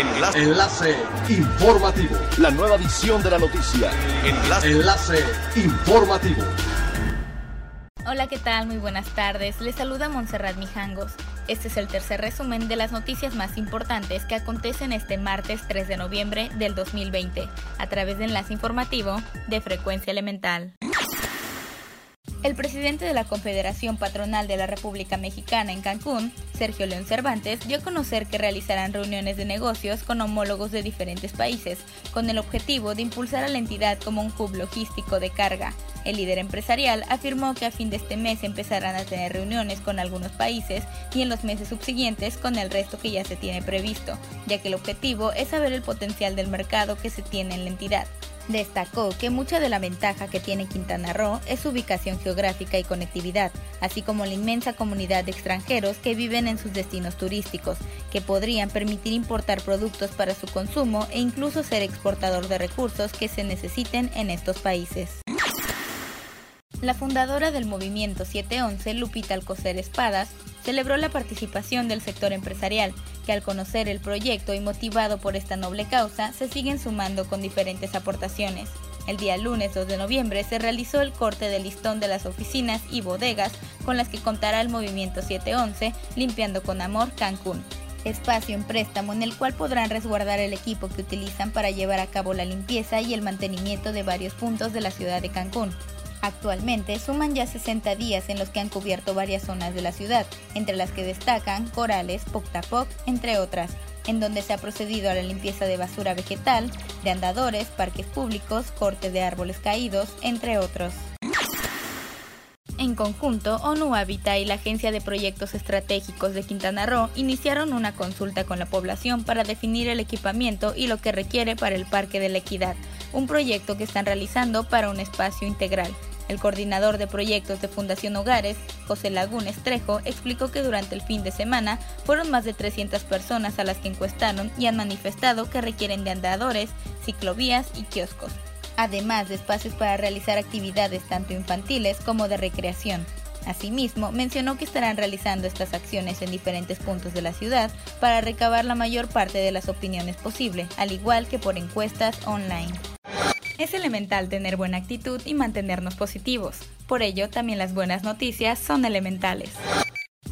Enlace. Enlace informativo. La nueva edición de la noticia. Enlace. Enlace informativo. Hola, ¿qué tal? Muy buenas tardes. Les saluda Montserrat Mijangos. Este es el tercer resumen de las noticias más importantes que acontecen este martes 3 de noviembre del 2020 a través de enlace informativo de Frecuencia Elemental. El presidente de la Confederación Patronal de la República Mexicana en Cancún, Sergio León Cervantes, dio a conocer que realizarán reuniones de negocios con homólogos de diferentes países, con el objetivo de impulsar a la entidad como un hub logístico de carga. El líder empresarial afirmó que a fin de este mes empezarán a tener reuniones con algunos países y en los meses subsiguientes con el resto que ya se tiene previsto, ya que el objetivo es saber el potencial del mercado que se tiene en la entidad. Destacó que mucha de la ventaja que tiene Quintana Roo es su ubicación geográfica y conectividad, así como la inmensa comunidad de extranjeros que viven en sus destinos turísticos, que podrían permitir importar productos para su consumo e incluso ser exportador de recursos que se necesiten en estos países. La fundadora del movimiento 711, Lupita Alcocer Espadas, celebró la participación del sector empresarial, que al conocer el proyecto y motivado por esta noble causa, se siguen sumando con diferentes aportaciones. El día lunes 2 de noviembre se realizó el corte del listón de las oficinas y bodegas con las que contará el movimiento 711 Limpiando con Amor Cancún. Espacio en préstamo en el cual podrán resguardar el equipo que utilizan para llevar a cabo la limpieza y el mantenimiento de varios puntos de la ciudad de Cancún. Actualmente suman ya 60 días en los que han cubierto varias zonas de la ciudad, entre las que destacan Corales, Poctapoc, entre otras, en donde se ha procedido a la limpieza de basura vegetal, de andadores, parques públicos, corte de árboles caídos, entre otros. En conjunto, ONU Habitat y la Agencia de Proyectos Estratégicos de Quintana Roo iniciaron una consulta con la población para definir el equipamiento y lo que requiere para el Parque de la Equidad, un proyecto que están realizando para un espacio integral. El coordinador de proyectos de Fundación Hogares, José Lagunes Trejo, explicó que durante el fin de semana fueron más de 300 personas a las que encuestaron y han manifestado que requieren de andadores, ciclovías y kioscos, además de espacios para realizar actividades tanto infantiles como de recreación. Asimismo, mencionó que estarán realizando estas acciones en diferentes puntos de la ciudad para recabar la mayor parte de las opiniones posible, al igual que por encuestas online. Es elemental tener buena actitud y mantenernos positivos. Por ello, también las buenas noticias son elementales.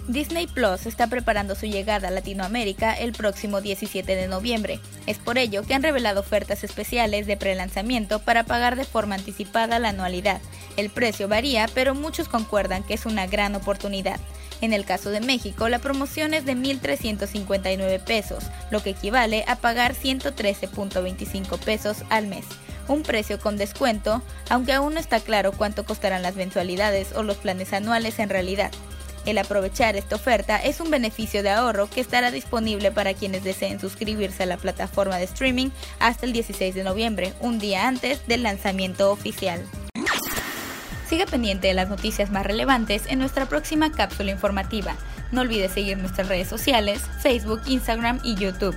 Disney Plus está preparando su llegada a Latinoamérica el próximo 17 de noviembre. Es por ello que han revelado ofertas especiales de prelanzamiento para pagar de forma anticipada la anualidad. El precio varía, pero muchos concuerdan que es una gran oportunidad. En el caso de México, la promoción es de 1.359 pesos, lo que equivale a pagar 113.25 pesos al mes un precio con descuento, aunque aún no está claro cuánto costarán las mensualidades o los planes anuales en realidad. El aprovechar esta oferta es un beneficio de ahorro que estará disponible para quienes deseen suscribirse a la plataforma de streaming hasta el 16 de noviembre, un día antes del lanzamiento oficial. Siga pendiente de las noticias más relevantes en nuestra próxima cápsula informativa. No olvide seguir nuestras redes sociales, Facebook, Instagram y YouTube.